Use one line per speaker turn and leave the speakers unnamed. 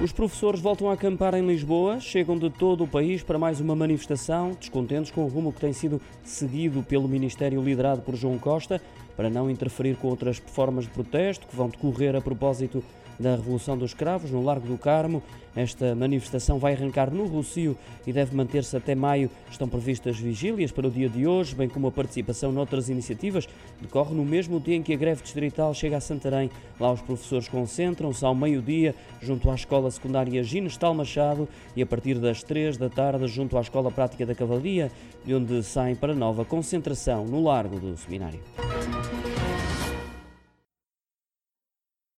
Os professores voltam a acampar em Lisboa, chegam de todo o país para mais uma manifestação, descontentes com o rumo que tem sido seguido pelo Ministério liderado por João Costa, para não interferir com outras formas de protesto que vão decorrer a propósito da Revolução dos Cravos, no Largo do Carmo. Esta manifestação vai arrancar no Rocio e deve manter-se até maio. Estão previstas vigílias para o dia de hoje, bem como a participação noutras iniciativas. Decorre no mesmo dia em que a greve distrital chega a Santarém. Lá os professores concentram-se ao meio-dia junto à Escola Secundária Ginestal Machado e a partir das três da tarde junto à Escola Prática da Cavalaria, de onde saem para nova concentração no Largo do Seminário. ああ。